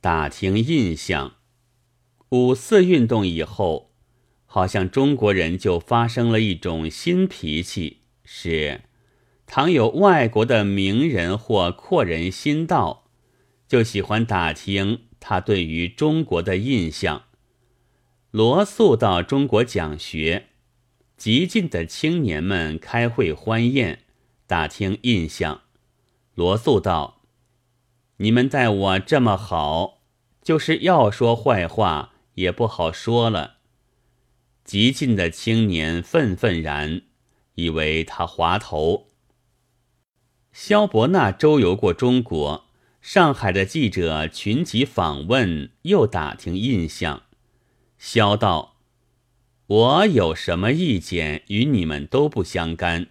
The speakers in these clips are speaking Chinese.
打听印象。五四运动以后，好像中国人就发生了一种新脾气，是倘有外国的名人或阔人新到，就喜欢打听他对于中国的印象。罗素到中国讲学，极进的青年们开会欢宴，打听印象。罗素道：“你们待我这么好，就是要说坏话也不好说了。”极进的青年愤愤然，以为他滑头。萧伯纳周游过中国，上海的记者群集访问，又打听印象。萧道：“我有什么意见，与你们都不相干。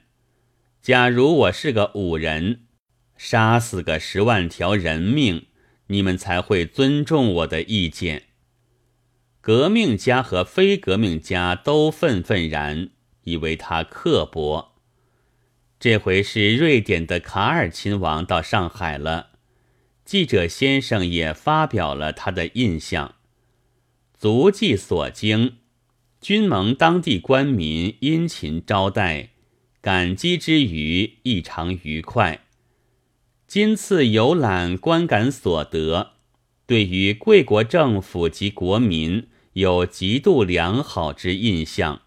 假如我是个武人，杀死个十万条人命，你们才会尊重我的意见。革命家和非革命家都愤愤然，以为他刻薄。这回是瑞典的卡尔亲王到上海了，记者先生也发表了他的印象。”足迹所经，均蒙当地官民殷勤招待，感激之余异常愉快。今次游览观感所得，对于贵国政府及国民有极度良好之印象，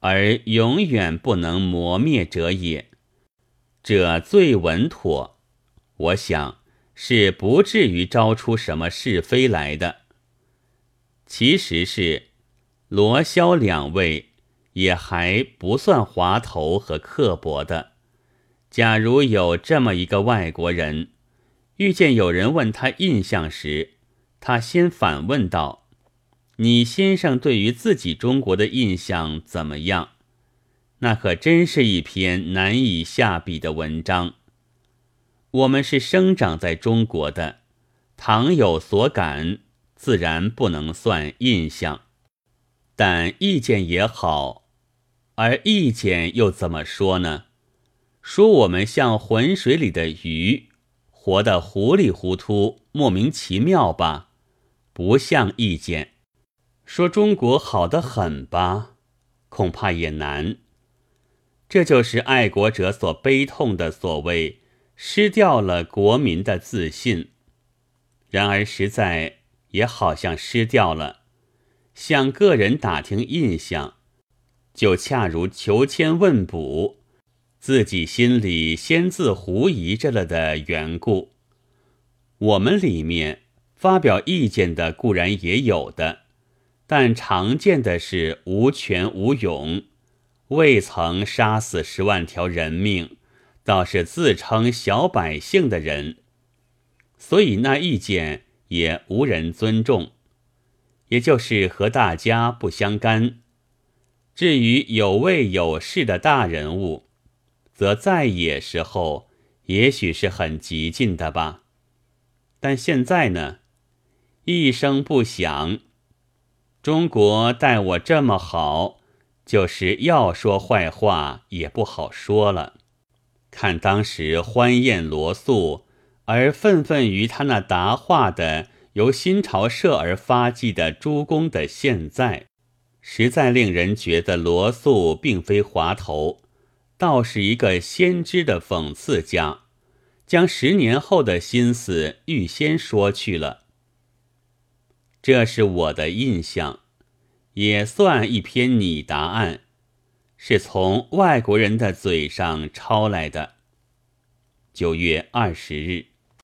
而永远不能磨灭者也。这最稳妥，我想是不至于招出什么是非来的。其实是罗萧两位也还不算滑头和刻薄的。假如有这么一个外国人，遇见有人问他印象时，他先反问道：“你先生对于自己中国的印象怎么样？”那可真是一篇难以下笔的文章。我们是生长在中国的，倘有所感。自然不能算印象，但意见也好，而意见又怎么说呢？说我们像浑水里的鱼，活得糊里糊涂、莫名其妙吧，不像意见。说中国好得很吧，恐怕也难。这就是爱国者所悲痛的所谓失掉了国民的自信。然而实在。也好像失掉了，向个人打听印象，就恰如求签问卜，自己心里先自狐疑着了的缘故。我们里面发表意见的固然也有的，但常见的是无权无勇，未曾杀死十万条人命，倒是自称小百姓的人，所以那意见。也无人尊重，也就是和大家不相干。至于有位有势的大人物，则在野时候也许是很激进的吧。但现在呢，一声不响，中国待我这么好，就是要说坏话也不好说了。看当时欢宴罗素。而愤愤于他那答话的由新潮社而发迹的诸公的现在，实在令人觉得罗素并非滑头，倒是一个先知的讽刺家，将十年后的心思预先说去了。这是我的印象，也算一篇拟答案，是从外国人的嘴上抄来的。九月二十日。